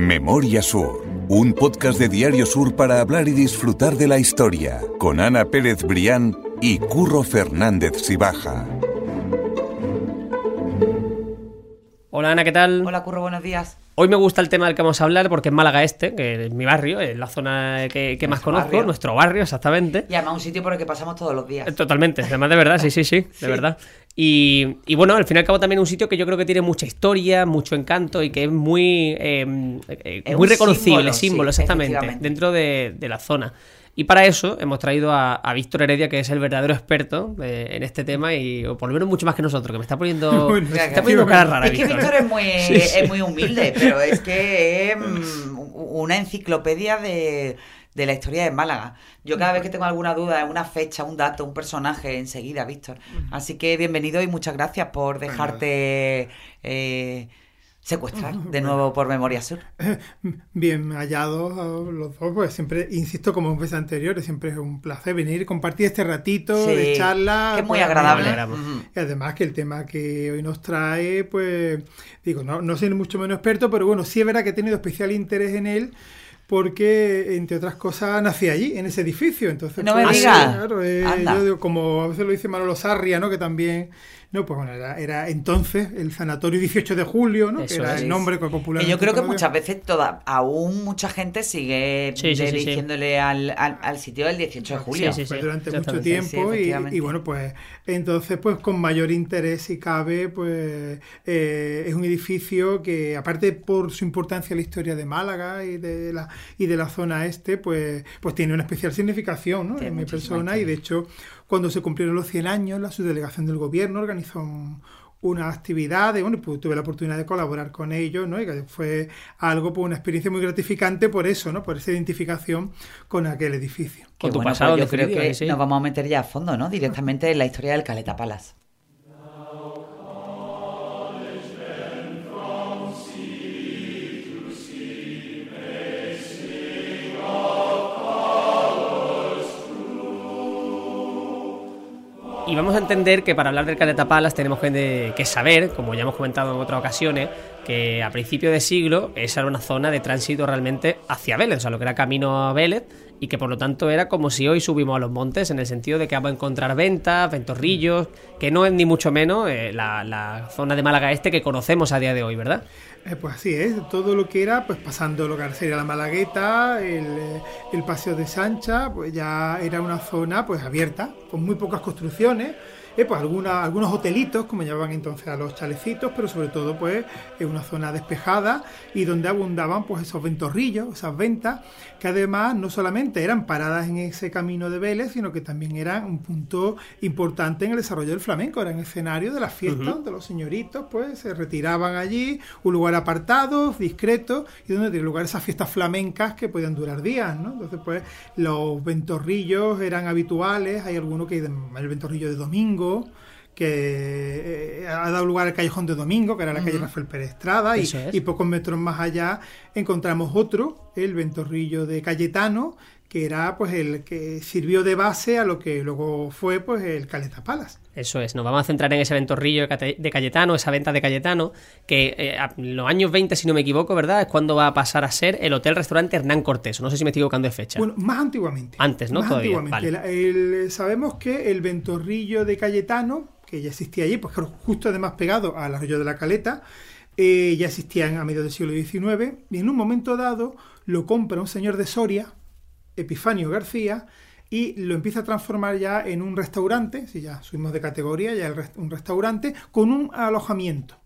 Memoria Sur, un podcast de Diario Sur para hablar y disfrutar de la historia, con Ana Pérez Brián y Curro Fernández Sibaja. Hola Ana, ¿qué tal? Hola Curro, buenos días. Hoy me gusta el tema del que vamos a hablar porque es Málaga Este, que es mi barrio, es la zona que, que más conozco, barrio. nuestro barrio exactamente. Y además un sitio por el que pasamos todos los días. Totalmente, además de verdad, sí, sí, sí, de verdad. Y, y bueno, al fin y al cabo también un sitio que yo creo que tiene mucha historia, mucho encanto y que es muy, eh, eh, Es muy reconocible, símbolo, símbolo, sí, exactamente, dentro de, de la zona. Y para eso hemos traído a, a Víctor Heredia, que es el verdadero experto eh, en este tema y o por lo menos mucho más que nosotros, que me está poniendo, Bueno, me está poniendo cara rara, es que Víctor. Es muy, es muy humilde, pero es que es mm, una enciclopedia de, de la historia de Málaga. Yo cada vez que tengo alguna duda, una fecha, un dato, un personaje, enseguida, Víctor. Así que bienvenido y muchas gracias por dejarte eh, secuestrar de nuevo por Memoria Sur. Bien hallados a los dos, pues siempre, insisto, como en veces anteriores, siempre es un placer venir y compartir este ratito Sí, de charla. que es muy pues, agradable. Y además que el tema que hoy nos trae, pues, digo, no, no soy mucho menos experto, pero bueno, sí es verdad que he tenido especial interés en él. Porque, entre otras cosas, nací allí, en ese edificio. Entonces, No me pues, digas. claro, eh, yo digo, como a veces lo dice Manolo Sarria, ¿no? Que también, no, pues bueno, era, era entonces el Sanatorio 18 de Julio, ¿no? Eso que era es. el nombre que popular. Y yo creo que muchas veces toda, aún mucha gente sigue Sí, al, al, al sitio del 18 de julio. Sí, sí, Pues durante mucho tiempo Sí, y- bueno pues entonces pues con mayor interés si cabe pues eh, es un edificio que aparte por su importancia en la historia de Málaga y de la y de la zona este pues pues tiene una especial significación ¿no? En mi persona y de hecho cuando se cumplieron los 100 años la subdelegación del gobierno organizó un- una actividad y bueno, pues tuve la oportunidad de colaborar con ellos, ¿no? Y que fue algo, pues una experiencia muy gratificante por eso, ¿no? Por esa identificación con aquel edificio. Con tu bueno, pasado, pues yo creo que que sí. nos vamos a meter ya a fondo, ¿no? Directamente en la historia del Caleta Palace. Vamos a entender que para hablar del Caleta Palace tenemos que saber, como ya hemos comentado en otras ocasiones, que a principio de siglo esa era una zona de tránsito realmente hacia Vélez, o sea, lo que era camino a Vélez, y que por lo tanto era como si hoy subimos a los montes, en el sentido de que vamos a encontrar ventas, ventorrillos, que no es ni mucho menos eh, la, zona de Málaga Este que conocemos a día de hoy, ¿verdad? Eh, pues así es, todo lo que era, pues pasando lo que sería la Malagueta, el, eh, el Paseo de Sancha, pues ya era una zona pues abierta, con muy pocas construcciones, eh, pues alguna, algunos hotelitos, como llamaban entonces a los chalecitos, pero sobre todo pues es una zona despejada y donde abundaban pues esos ventorrillos, esas ventas, que además no solamente eran paradas en ese camino de Vélez, sino que también eran un punto importante en el desarrollo del flamenco, eran escenario de las fiestas, donde los señoritos pues se retiraban allí, un lugar apartado, discreto, y donde tiene lugar esas fiestas flamencas que podían durar días, ¿no? Entonces pues los ventorrillos eran habituales, hay alguno que el ventorrillo de domingo, que eh, ha dado lugar al Callejón de Domingo, que era la calle Rafael Pérez Estrada, y, Eso es. y pocos metros más allá encontramos otro, el ventorrillo de Cayetano, que era pues el que sirvió de base a lo que luego fue pues el Caleta Palace. Eso es, nos vamos a centrar en ese ventorrillo de Cayetano, esa venta de Cayetano, que eh, en los años 20, si no me equivoco, ¿verdad? Es cuando va a pasar a ser el hotel-restaurante Hernán Cortés. No sé si me estoy equivocando de fecha. Bueno, más antiguamente. Antes, ¿no? Más Todavía, antiguamente. vale. El- el- sabemos que el ventorrillo de Cayetano, que ya existía allí, pues justo además pegado al arroyo de la Caleta, eh, ya existían a mediados del siglo XIX, y en un momento dado lo compra un señor de Soria, Epifanio García, y lo empieza a transformar ya en un restaurante, si ya subimos de categoría, ya un restaurante, con un alojamiento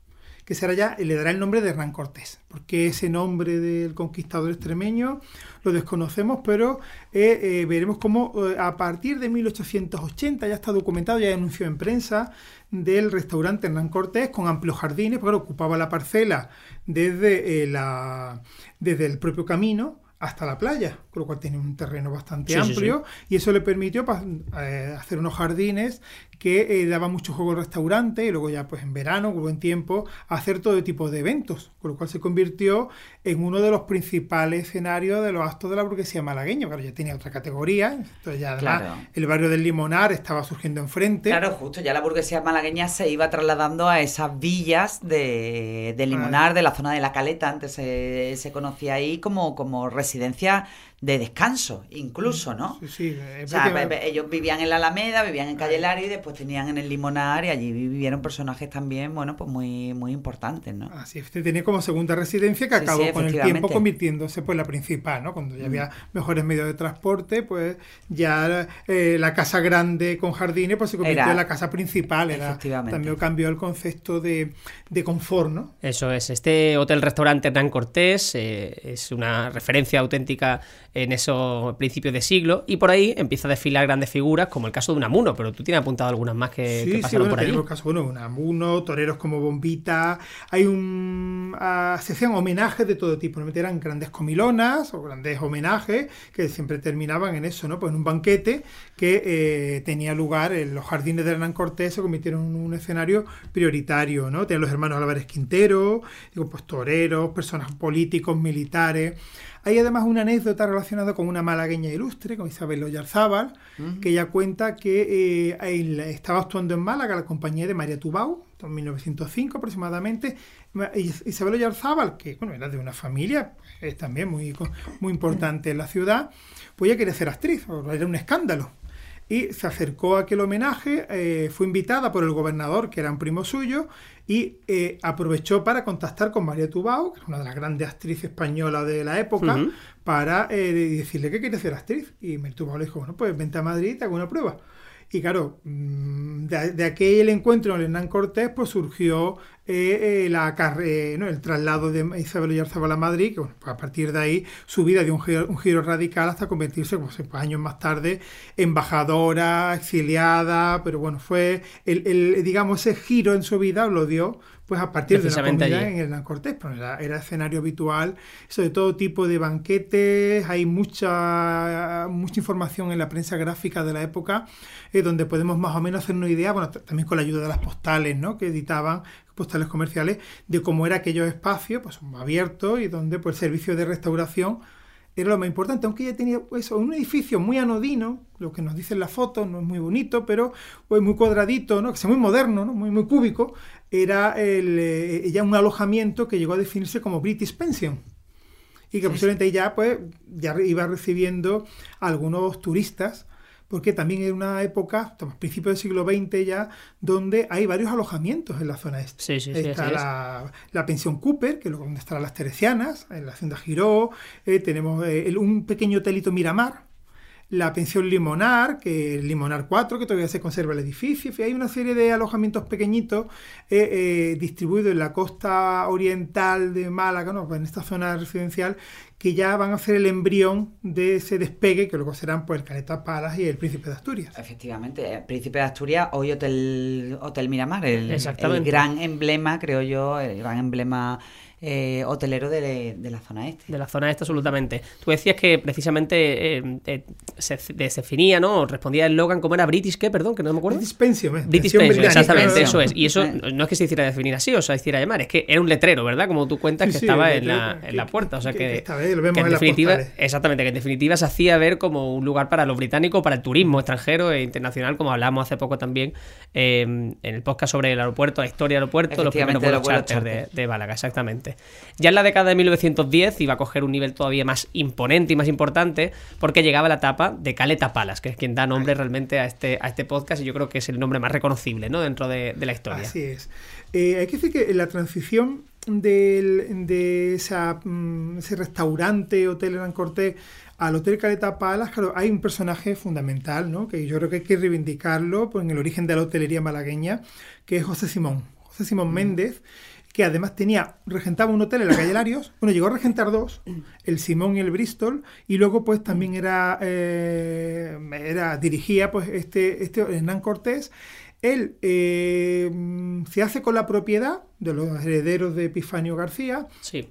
que será ya, le dará el nombre de Hernán Cortés, porque ese nombre del conquistador extremeño lo desconocemos, pero eh, eh, veremos cómo eh, a partir de 1880 ya está documentado, ya hay anuncio en prensa del restaurante Hernán Cortés con amplios jardines, porque ocupaba la parcela desde, la, desde el propio camino hasta la playa, con lo cual tiene un terreno bastante Sí, sí, amplio y eso le permitió pa- eh, hacer unos jardines que eh, daba mucho juego restaurante y luego ya pues en verano, hubo en tiempo, a hacer todo tipo de eventos, con lo cual se convirtió en uno de los principales escenarios de los actos de la burguesía malagueña. Claro, ya tenía otra categoría, entonces ya además el barrio del Limonar estaba surgiendo enfrente. Claro, justo ya la burguesía malagueña se iba trasladando a esas villas de, Limonar, de la zona de la Caleta, antes se, se conocía ahí como, como residencia de descanso, incluso, ¿no? Sí, sí. O sea, ellos vivían en la Alameda, vivían en Calle Lario y después tenían en el Limonar y allí vivieron personajes también, bueno, pues muy, muy importantes, ¿no? Así es, tenía como segunda residencia que acabó con el tiempo convirtiéndose pues la principal, ¿no? Cuando ya había mm. mejores medios de transporte, pues ya eh, la casa grande con jardines pues se convirtió en la casa principal, era también cambió el concepto de, de confort, ¿no? Eso es, este hotel-restaurante Hernán Cortés eh, es una referencia auténtica en esos principios de siglo, y por ahí empieza a desfilar grandes figuras, como el caso de Unamuno, pero tú tienes apuntado algunas más que, sí, pasaron sí, por allí. Sí, caso, bueno, Unamuno, toreros como Bombita, hay un... Uh, se hacían homenajes de todo tipo, ¿no? eran grandes comilonas o grandes homenajes que siempre terminaban en eso, ¿no? Pues en un banquete que eh, tenía lugar en los jardines de Hernán Cortés, se convirtieron en un escenario prioritario, ¿no? Tenían los hermanos Álvarez Quintero, digo, pues toreros, personas políticos, militares. Hay además una anécdota relacionada con una malagueña ilustre, con Isabel Oyarzábal, que ella cuenta que eh, estaba actuando en Málaga la compañía de María Tubau, en 1905 aproximadamente. Isabel Oyarzábal, que bueno, era de una familia también muy, muy importante en la ciudad, pues ella quería ser actriz, era un escándalo y se acercó a aquel homenaje, eh, fue invitada por el gobernador, que era un primo suyo, y eh, aprovechó para contactar con María Tubao, que es una de las grandes actrices españolas de la época, para eh, decirle que quiere ser actriz. Y María Tubao le dijo, bueno, pues vente a Madrid y te hago una prueba. Y claro, mm, de, aquel encuentro en Hernán Cortés, pues surgió eh, eh, la ¿no? el traslado de Isabel Oyarzabal a Madrid, que pues a partir de ahí su vida dio un giro, radical hasta convertirse, pues, años más tarde, embajadora, exiliada, pero bueno, fue el, el, digamos, ese giro en su vida lo dio pues a partir de la comunidad en Hernán Cortés, pues era, escenario habitual, eso de todo tipo de banquetes, hay mucha, mucha información en la prensa gráfica de la época, eh, donde podemos más o menos hacer una idea, bueno, también con la ayuda de las postales, ¿no? que editaban postales comerciales, de cómo era aquellos espacios, pues abiertos y donde pues el servicio de restauración era lo más importante, aunque ella tenía pues, un edificio muy anodino, lo que nos dicen las fotos, no es muy bonito, pero pues, muy cuadradito, ¿no? que es muy moderno, ¿no? muy, muy cúbico, era el, eh, ya un alojamiento que llegó a definirse como British Pension. Y que posiblemente ya, pues, ya iba recibiendo algunos turistas porque también era una época, estamos principios del siglo XX ya, donde hay varios alojamientos en la zona este. Sí, sí, está la, pensión Cooper, que es donde están las Teresianas, en la hacienda Giró, eh, tenemos eh, un pequeño hotelito Miramar, la pensión Limonar, que el Limonar 4, que todavía se conserva el edificio. hay una serie de alojamientos pequeñitos eh, eh, distribuidos en la costa oriental de Málaga, ¿no? en esta zona residencial, que ya van a ser el embrión de ese despegue, que luego serán pues, el Caleta Palas y el Príncipe de Asturias. Efectivamente, el Príncipe de Asturias, hoy Hotel, Hotel Miramar, el, el gran emblema, creo yo, el gran emblema eh, hotelero de, la zona este. De la zona este, absolutamente. Tú decías que precisamente eh, eh, se, definía, ¿no? Respondía el Logan como era British, ¿qué? Perdón, que no me acuerdo. British Pension, British Pension, exactamente, eso es. Y eso no es que se hiciera definir así, o sea, se hiciera llamar, es que era un letrero, ¿verdad? Como tú cuentas, que estaba en, la, en la puerta. O sea, que, lo vemos en, definitiva, exactamente, que en definitiva se hacía ver como un lugar para los británicos, para el turismo extranjero e internacional, como hablamos hace poco también en el podcast sobre el aeropuerto, la historia del aeropuerto, los primeros vuelos charter de, de Málaga, exactamente. Ya en la década de 1910 iba a coger un nivel todavía más imponente y más importante porque llegaba la etapa de Caleta Palas, que es quien da nombre realmente a este, a este podcast y yo creo que es el nombre más reconocible ¿no? dentro de, la historia. Así es. Eh, hay que decir que la transición de esa, mm, ese restaurante, Hotel Gran Cortés, al Hotel Caleta Palas, claro, hay un personaje fundamental, ¿no? que yo creo que hay que reivindicarlo pues, en el origen de la hotelería malagueña, que es José Simón. José Simón mm. Méndez, que además tenía, regentaba un hotel en la calle Larios, bueno, llegó a regentar dos, el Simón y el Bristol, y luego pues también era, eh, era dirigía pues este, este Hernán Cortés, él eh, se hace con la propiedad de los herederos de Epifanio García, sí.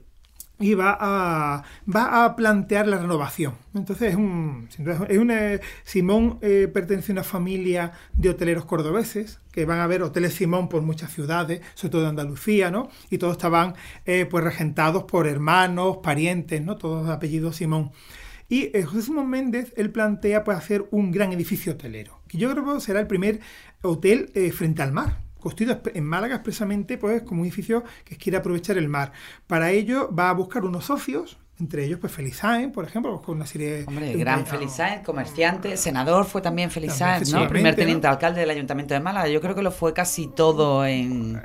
Y va a, va a plantear la renovación. Entonces, es un, es eh, Simón eh, pertenece a una familia de hoteleros cordobeses que van a ver hoteles Simón por muchas ciudades, sobre todo de Andalucía, ¿no? Y todos estaban eh, pues regentados por hermanos, parientes, ¿no? Todos de apellido Simón. Y José Simón Méndez, él plantea pues hacer un gran edificio hotelero, que yo creo que será el primer hotel frente al mar, construido en Málaga expresamente pues, como un edificio que quiere aprovechar el mar. Para ello va a buscar unos socios, entre ellos pues Felizain, por ejemplo, con una serie Hombre, gran Felizain, comerciante, senador fue también Felizain, ¿no? Primer teniente alcalde del Ayuntamiento de Málaga. Yo creo que lo fue casi todo en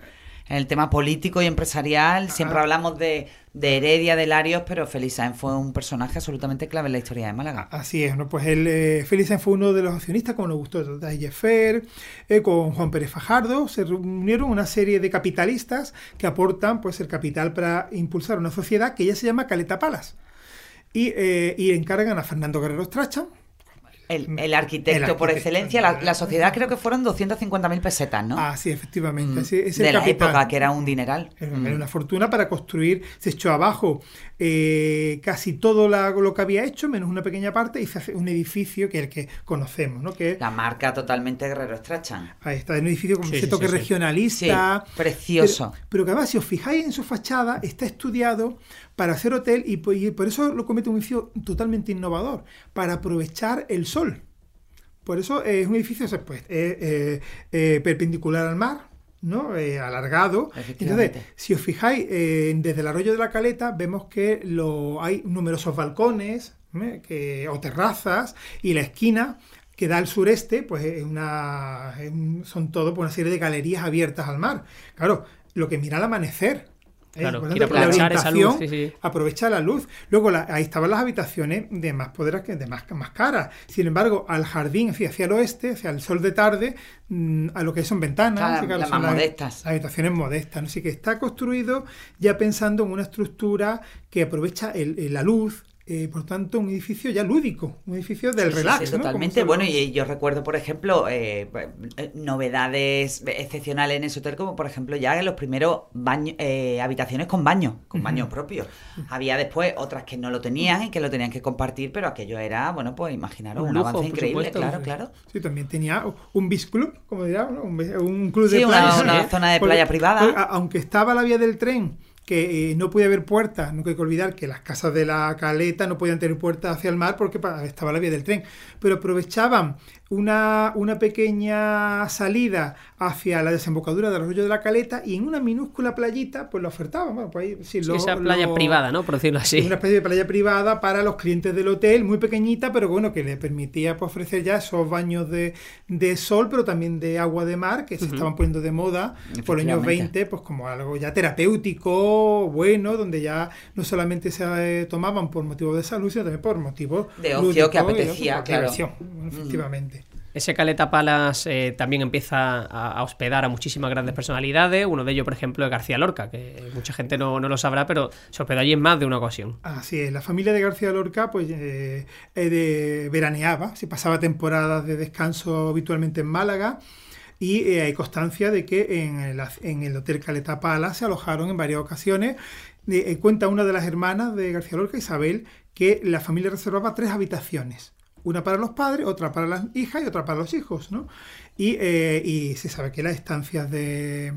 en el tema político y empresarial. Siempre hablamos de, de Heredia, de Larios, pero Felizain fue un personaje absolutamente clave en la historia de Málaga. Así es, ¿no? Pues él, eh, fue uno de los accionistas, como nos gustó Dayefer, eh, con Juan Pérez Fajardo, se reunieron una serie de capitalistas que aportan pues el capital para impulsar una sociedad que ya se llama Caleta Palas. Y, eh, y encargan a Fernando Guerrero Strachan, el, arquitecto por excelencia, la, sociedad creo que fueron 250.000 pesetas, ¿no? Ah, sí, efectivamente. Mm. de la época, que era un dineral. Era mm. una fortuna para construir, se echó abajo eh, casi todo lo que había hecho, menos una pequeña parte, y se hace un edificio que es el que conocemos, ¿no? Que la marca totalmente Guerrero Strachan. Ahí está, un edificio con un toque regionalista. precioso. Pero, pero, que además, si os fijáis en su fachada, está estudiado para hacer hotel y, por eso lo comete un edificio totalmente innovador, para aprovechar el sol. Por eso es un edificio pues, eh, eh, perpendicular al mar, ¿no? alargado. Entonces, si os fijáis, desde el arroyo de la Caleta vemos que lo, hay numerosos balcones que, o terrazas y la esquina que da al sureste, pues es una, son todo pues, una serie de galerías abiertas al mar. Claro, lo que mira al amanecer, Claro, aprovechar esa luz. Aprovecha la luz. Luego ahí estaban las habitaciones de más poder, de más, más caras. Sin embargo, al jardín, hacia, hacia el oeste, hacia el sol de tarde, mm, a lo que son ventanas, las más modestas. habitaciones modestas. Así que está construido ya pensando en una estructura que aprovecha la luz, eh, por tanto, un edificio ya lúdico, un edificio del relax. totalmente. Bueno, y yo recuerdo, por ejemplo, eh, eh, novedades excepcionales en ese hotel, como por ejemplo ya en los primeros baños, habitaciones con baño, con baño propio. Había después otras que no lo tenían y que lo tenían que compartir, pero aquello era, bueno, pues imaginaros, un, avance increíble, claro, claro. Sí, también tenía un beach club, como diría, un, club de playa. una zona de playa privada. Aunque estaba la vía del tren que eh, no podía haber puertas, no hay que olvidar que las casas de la caleta no podían tener puertas hacia el mar porque estaba la vía del tren, pero aprovechaban una, una pequeña salida hacia la desembocadura del arroyo de la Caleta y en una minúscula playita pues lo ofertaban. Bueno, pues sí, esa playa privada, ¿no? Por decirlo así. Una especie de playa privada para los clientes del hotel, muy pequeñita, pero bueno, que le permitía pues, ofrecer ya esos baños de, de, sol, pero también de agua de mar que se estaban poniendo de moda por los años 20, pues como algo ya terapéutico, bueno, donde ya no solamente se eh, tomaban por motivos de salud, sino también por motivos de ocio que apetecía, claro. Efectivamente. Ese Caleta Palas eh, también empieza a, hospedar a muchísimas grandes personalidades. Uno de ellos, por ejemplo, es García Lorca, que mucha gente no, lo sabrá, pero se hospedó allí en más de una ocasión. Así es, la familia de García Lorca pues eh, de, veraneaba, se pasaba temporadas de descanso habitualmente en Málaga. Y eh, hay constancia de que en el, en el Hotel Caleta Palas se alojaron en varias ocasiones. cuenta una de las hermanas de García Lorca, Isabel, que la familia reservaba tres habitaciones una para los padres, otra para las hijas y otra para los hijos, ¿no? Y, eh, y se sabe que las estancias de,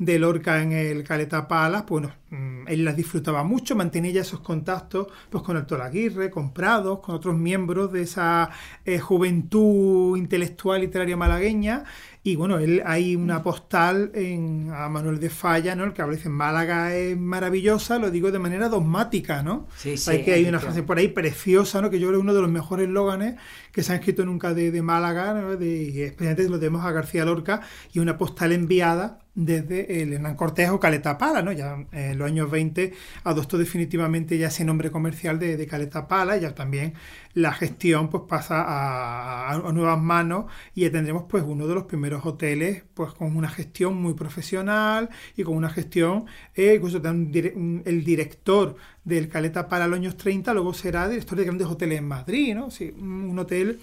de, Lorca en el Caleta Palas, pues bueno, mm, él las disfrutaba mucho, mantenía ya esos contactos pues, con el Aguirre, con Prados, con otros miembros de esa eh, juventud intelectual literaria malagueña y bueno, él, hay una postal en, a Manuel de Falla, ¿no? El que habla dice, Málaga es maravillosa, lo digo de manera dogmática, ¿no? Sí, sí. Hay que hay una frase por ahí preciosa, ¿no? Que yo creo que es uno de los mejores eslóganes que se han escrito nunca de, de Málaga, ¿no? De, especialmente lo tenemos a García Lorca, y una postal enviada desde el Hernán Cortés o Caleta Pala, ¿no? Ya en los años 20 adoptó definitivamente ya ese nombre comercial de, de Caleta Pala, ya también la gestión pues pasa a, nuevas manos y ya tendremos pues uno de los primeros hoteles pues con una gestión muy profesional y con una gestión, eh, incluso el director del Caleta Pala los años 30 luego será director de grandes hoteles en Madrid, ¿no? Sí, un hotel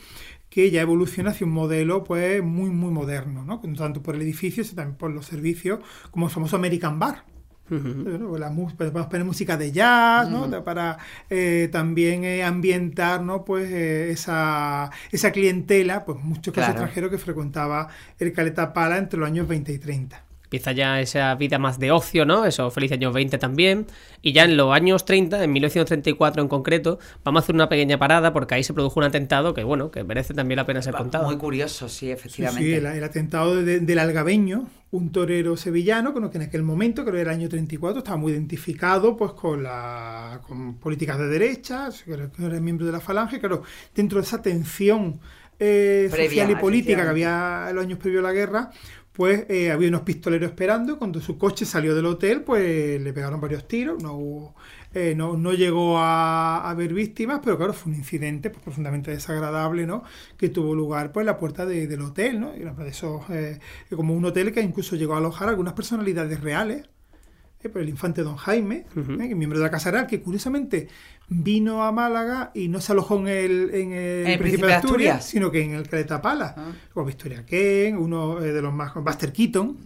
que ya evoluciona hacia un modelo pues muy muy moderno, ¿no? tanto por el edificio, sino también por los servicios, como el famoso American Bar, la, podemos poner música de jazz, ¿no? Para eh, también eh, ambientar, ¿no? Pues eh, esa, esa clientela, pues muchos casos extranjeros que frecuentaba el Caleta Pala entre los años 20 y 30 empieza ya esa vida más de ocio, ¿no? Esos felices años 20 también. Y ya en los años 30, en 1934 en concreto, vamos a hacer una pequeña parada porque ahí se produjo un atentado que, bueno, que merece también la pena ser contado. Muy curioso, sí, efectivamente. Sí, el, atentado del Algabeño, un torero sevillano, que en aquel momento, creo que era el año 34, estaba muy identificado pues con, la, con políticas de derecha, que era miembro de la falange, claro, dentro de esa tensión eh, social y política que había en los años previos a la guerra, pues había unos pistoleros esperando. Cuando su coche salió del hotel, pues le pegaron varios tiros. No, eh, no, llegó a, haber víctimas, pero claro, fue un incidente pues, profundamente desagradable, ¿no? Que tuvo lugar pues, en la puerta del hotel, ¿no? Y de esos, eh, como un hotel que incluso llegó a alojar algunas personalidades reales eh, por el infante don Jaime, eh, miembro de la Casa Real, que curiosamente vino a Málaga y no se alojó en el, en el, Príncipe de Asturias, sino que en el Caleta Pala, ah. o Victoria Ken, uno eh, de los más, Buster Keaton,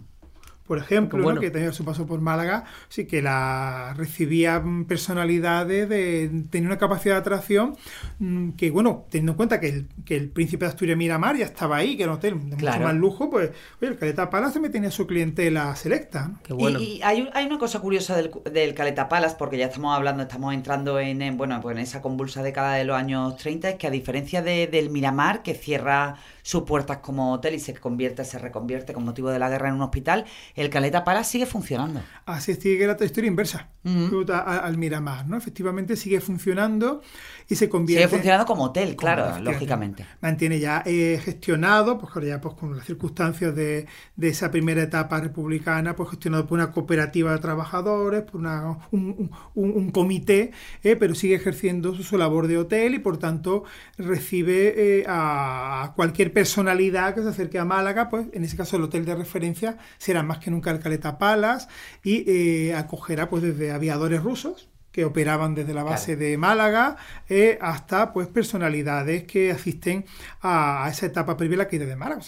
por ejemplo, que tenía su paso por Málaga, sí que la recibía personalidades de tenía una capacidad de atracción mm, que, bueno, teniendo en cuenta que el, que el príncipe de Asturias Miramar ya estaba ahí, que era un hotel de mucho más lujo, pues, oye, el Caleta Palace me tenía su clientela selecta. Y, hay, hay, una cosa curiosa del, del, Caleta Palace, porque ya estamos hablando, estamos entrando en, bueno, pues en esa convulsa década de los años 30, es que a diferencia de, del Miramar, que cierra sus puertas como hotel y se convierte, se reconvierte con motivo de la guerra en un hospital, el Caleta Pala sigue funcionando. Así sigue la historia inversa al Miramar, ¿no? Efectivamente sigue funcionando y se convierte... Sigue funcionando como hotel, claro, lógicamente. Mantiene ya eh, gestionado, pues ya pues, con las circunstancias de, esa primera etapa republicana, pues gestionado por una cooperativa de trabajadores, por una, un, comité, eh, pero sigue ejerciendo su, labor de hotel y por tanto recibe eh, a cualquier personalidad que se acerque a Málaga, pues en ese caso el hotel de referencia será más que nunca el Caleta Palas y acogerá pues desde aviadores rusos que operaban desde la base de Málaga eh, hasta pues personalidades que asisten a, esa etapa previa la caída de Málaga.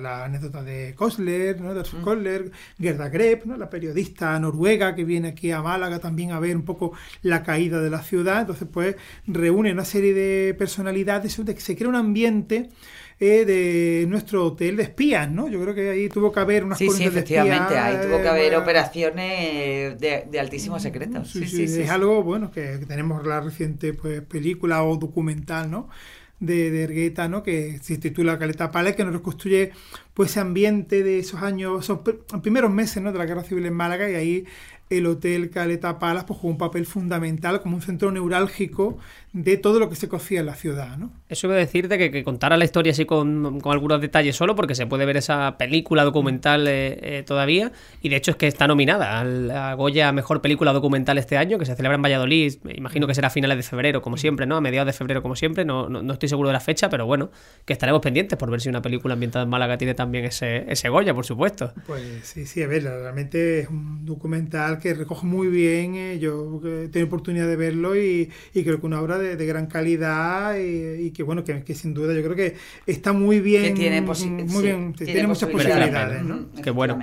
la, anécdota de Kosler, ¿no? de mm. Gerda Greb, ¿no? la periodista noruega que viene aquí a Málaga también a ver un poco la caída de la ciudad. Entonces, pues reúne una serie de personalidades, se crea un ambiente eh, de nuestro hotel de espías, ¿no? Yo creo que ahí tuvo que haber unas sí, sí, efectivamente, ahí tuvo que haber operaciones de, altísimo secreto. Sí, sí, es algo, bueno, que, tenemos la reciente pues, película o documental, ¿no? de, de Ergueta, ¿no? que se titula Caleta Pala, que nos reconstruye pues, ese ambiente de esos años, esos primeros meses ¿no? de la Guerra Civil en Málaga, y ahí el Hotel Caleta Palas pues, jugó un papel fundamental como un centro neurálgico de todo lo que se cocía en la ciudad. ¿no? Eso iba a decirte que, que contara la historia así con, algunos detalles solo, porque se puede ver esa película documental eh, eh, todavía, y de hecho es que está nominada a Goya Mejor Película Documental este año, que se celebra en Valladolid, imagino que será a finales de febrero, como siempre, ¿no? A mediados de febrero, como siempre, no, no, estoy seguro de la fecha, pero bueno, que estaremos pendientes por ver si una película ambientada en Málaga tiene también ese, ese Goya, por supuesto. Pues sí, sí, a ver, realmente es un documental que recoge muy bien, eh, yo he tenido oportunidad de verlo y, y creo que una obra de, gran calidad y, que bueno, que, sin duda yo creo que está muy bien, tiene, muy bien, tiene, muchas posibilidades, ¿no? Qué bueno.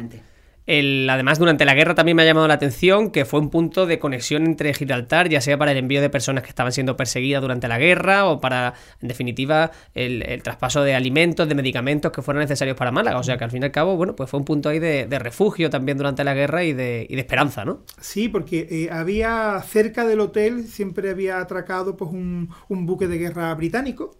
El, además, durante la guerra también me ha llamado la atención que fue un punto de conexión entre Gibraltar, ya sea para el envío de personas que estaban siendo perseguidas durante la guerra o para, en definitiva, el, traspaso de alimentos, de medicamentos que fueran necesarios para Málaga. O sea que al fin y al cabo, bueno, pues fue un punto ahí de, refugio también durante la guerra y de, y de esperanza, ¿no? Sí, porque eh, había cerca del hotel, siempre había atracado pues un buque de guerra británico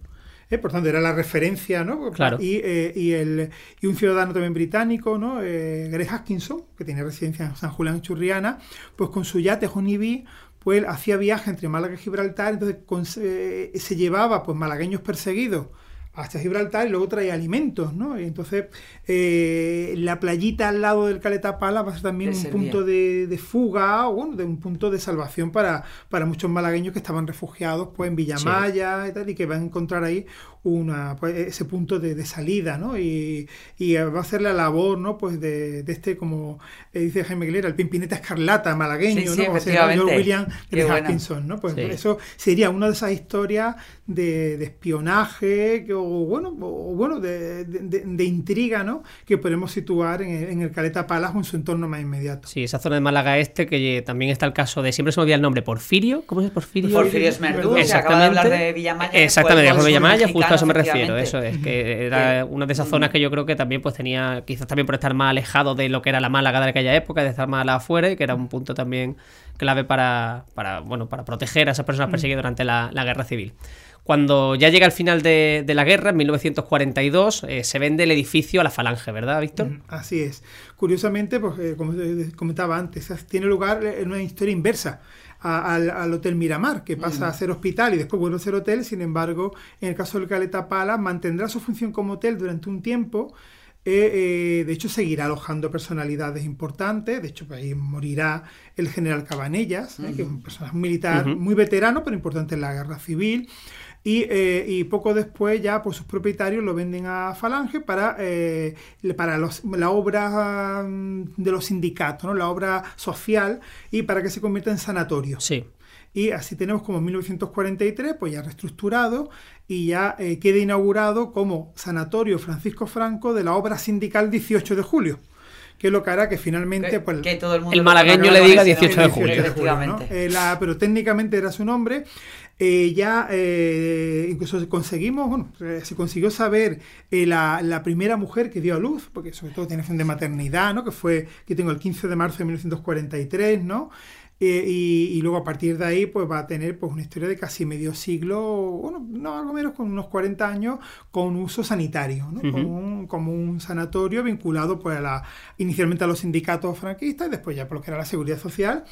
¿eh? por tanto era la referencia, ¿no? Claro. Y, eh, y, el, y un ciudadano también británico, ¿no? Eh, Greg Atkinson, que tiene residencia en San Julián Churriana, pues con su yate Honeybee pues hacía viaje entre Málaga y Gibraltar, entonces se llevaba pues malagueños perseguidos hasta Gibraltar y luego traía alimentos, ¿no? Y entonces eh, la playita al lado del Caleta Pala va a ser también un punto de, fuga o bueno, de un punto de salvación para, para muchos malagueños que estaban refugiados pues en Villamaya y tal y que van a encontrar ahí una, pues, ese punto de, salida, ¿no? Y, va a ser la labor, ¿no? Pues de, este, como dice Jaime Aguilera, el pimpineta escarlata malagueño, ¿no? O William Atkinson, ¿no? Pues eso sería una de esas historias de, espionaje o o bueno, o bueno de, de- de intriga, ¿no? Que podemos situar en el, en el Caleta Palas o en su entorno más inmediato. Sí, esa zona de Málaga Este, que también está el caso de. Siempre se me olvida el nombre, Porfirio. ¿Cómo es Porfirio? Porfirio Esmerdú, se acaba de hablar de Villamaya. Exactamente, de Villamaya, justo a eso me refiero. Eso es, que era una de esas zonas que yo creo que también pues tenía, quizás también por estar más alejado de lo que era la Málaga de aquella época, de estar más afuera, y que era un punto también clave para, para, bueno, para proteger a esas personas perseguidas durante la, la guerra civil. Cuando ya llega el final de, de la guerra, en 1942, eh, se vende el edificio a la Falange, ¿verdad, Víctor? Así es. Curiosamente, pues eh, como comentaba antes, es- tiene lugar en una historia inversa a- al, al Hotel Miramar, que pasa a ser hospital y después vuelve a ser hotel. Sin embargo, en el caso del Caleta Pala, mantendrá su función como hotel durante un tiempo. eh, eh, de hecho, seguirá alojando personalidades importantes. De hecho, ahí morirá el general Cabanellas, eh, que es un personaje militar muy veterano, pero importante en la guerra civil. Y, eh, y poco después ya pues sus propietarios lo venden a Falange para, eh, para los- la obra mm, de los sindicatos, ¿no? la obra social y para que se convierta en sanatorio. Sí. Y así tenemos como en 1943, pues ya reestructurado y ya eh, queda inaugurado como Sanatorio Francisco Franco de la obra sindical 18 de julio, que es lo que hará que finalmente... Que, pues, que todo el mundo El lo malagueño le diga ese 18 de julio. Efectivamente. ¿no? Eh, la- pero técnicamente era su nombre. Eh, ya eh, incluso conseguimos, bueno, eh, se consiguió saber eh, la, la primera mujer que dio a luz, porque sobre todo tiene fin de maternidad, ¿no? Que fue, que tengo el 15 de marzo de 1943, ¿no? Y, y luego a partir de ahí pues va a tener pues una historia de casi medio siglo, bueno, no, algo menos con unos 40 años con uso sanitario, ¿no? Como, un, como un sanatorio vinculado pues a la, inicialmente a los sindicatos franquistas después ya por lo que era la seguridad social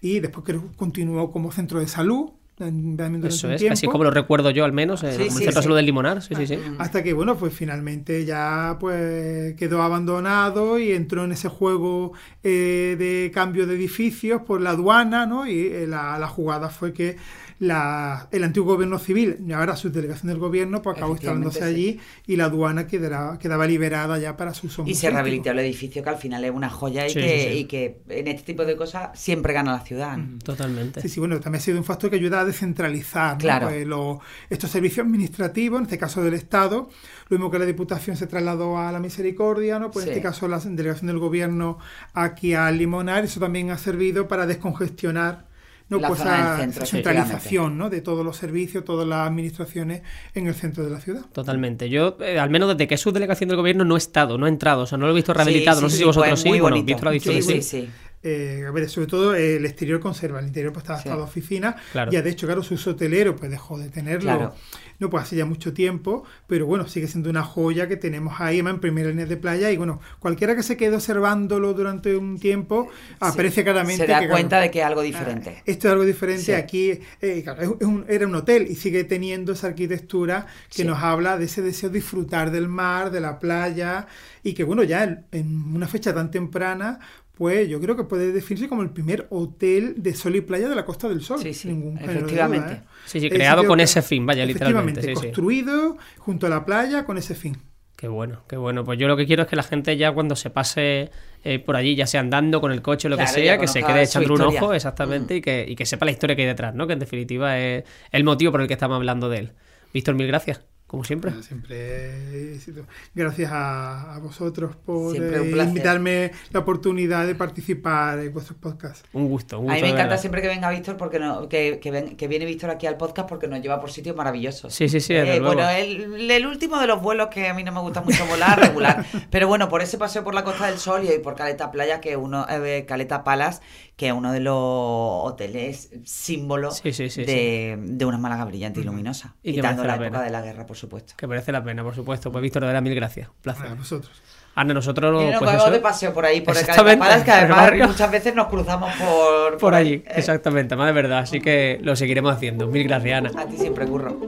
y después que continuó como centro de salud durante Eso un es, tiempo. así como lo recuerdo yo al menos, eh, Sí, como el sí, sí. Salud del Limonar. Sí, sí, sí. Hasta que, bueno, pues finalmente ya pues quedó abandonado y entró en ese juego eh, de cambio de edificios por la aduana, ¿no? Y eh, la, la jugada fue que la, el antiguo gobierno civil, y ahora subdelegación del gobierno, pues acabó instalándose allí y la aduana quedará, quedaba liberada ya para su uso Y se rehabilitó el edificio, que al final es una joya y, Sí, que, sí, sí. y que en este tipo de cosas siempre gana la ciudad. ¿no? Totalmente. Sí, sí, bueno, también ha sido un factor que ayuda a descentralizar ¿no? Claro. Pues lo- estos servicios administrativos, en este caso del Estado, lo mismo que la Diputación se trasladó a la Misericordia, ¿no? Pues en Sí. este caso la delegación del Gobierno aquí a Limonar, eso también ha servido para descongestionar ¿no? La pues centro, centralización ¿no? de todos los servicios, todas las administraciones en el centro de la ciudad. Totalmente. Yo, eh, al menos desde que es subdelegación del gobierno, no he estado, no he entrado. O sea, no lo he visto rehabilitado. Sí, no sí, sé sí, si vosotros pues sí. muy Bueno, sí, que sí, sí. sí. Eh, a ver, sobre todo eh, el exterior conserva, el interior pues está adaptado Sí. a oficina. Claro. Ya de hecho, claro, su uso hotelero pues dejó de tenerlo. Claro. No, pues hace ya mucho tiempo, pero bueno, sigue siendo una joya que tenemos ahí además, en primera línea de playa y bueno, cualquiera que se quede observándolo durante un tiempo aprecia claramente Se da que, cuenta claro, de que es algo diferente. esto es algo diferente. Sí. Aquí eh, claro, es un- era un hotel y sigue teniendo esa arquitectura que Sí. nos habla de ese deseo de disfrutar del mar, de la playa y que bueno, ya en, en una fecha tan temprana, pues yo creo que puede definirse como el primer hotel de sol y playa de la Costa del Sol. Sí, sí, sin ningún efectivamente. duda, ¿eh? Sí, sí, creado con que- ese fin, vaya, literalmente. Efectivamente, Sí, sí. construido junto a la playa con ese fin. Qué bueno, qué bueno. Pues yo lo que quiero es que la gente ya cuando se pase eh, por allí, ya sea andando con el coche o lo Claro, que sea, que se quede echando un ojo exactamente y, que, y que sepa la historia que hay detrás, ¿no? Que en definitiva es el motivo por el que estamos hablando de él. Víctor, mil gracias, como siempre. Bueno, siempre éxito. Gracias a, a vosotros por eh, invitarme la oportunidad de participar en vuestros podcasts. Un gusto, un A gusto. mí me encanta verdad. siempre que venga Víctor porque no, que, que, ven- que viene Víctor aquí al podcast porque nos lleva por sitios maravillosos. Sí, sí, sí, Eh, bueno, el, el último de los vuelos que a mí no me gusta mucho volar, regular. Pero bueno, por ese paseo por la Costa del Sol y por Caleta Playa, que uno, eh, Caleta Palas, que es uno de los hoteles símbolo Sí, sí, sí, de, de una Málaga brillante y luminosa. Y que quitando la la época de la guerra, por supuesto. Que merece la pena, por supuesto. Pues Víctor, de verdad, mil gracias. Un placer. A vosotros. Ana, nosotros Y nos pues vamos eso, de paseo por ahí, por el Palas, que además muchas veces nos cruzamos por, por allí, Eh, exactamente, más de verdad. Así que lo seguiremos haciendo. Mil gracias, Ana. A ti siempre, curro.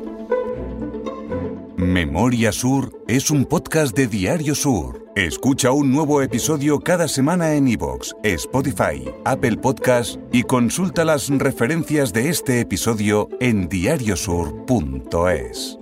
Memoria Sur es un podcast de Diario Sur. Escucha un nuevo episodio cada semana en iVoox, Spotify, Apple Podcast y consulta las referencias de este episodio en diariosur.es.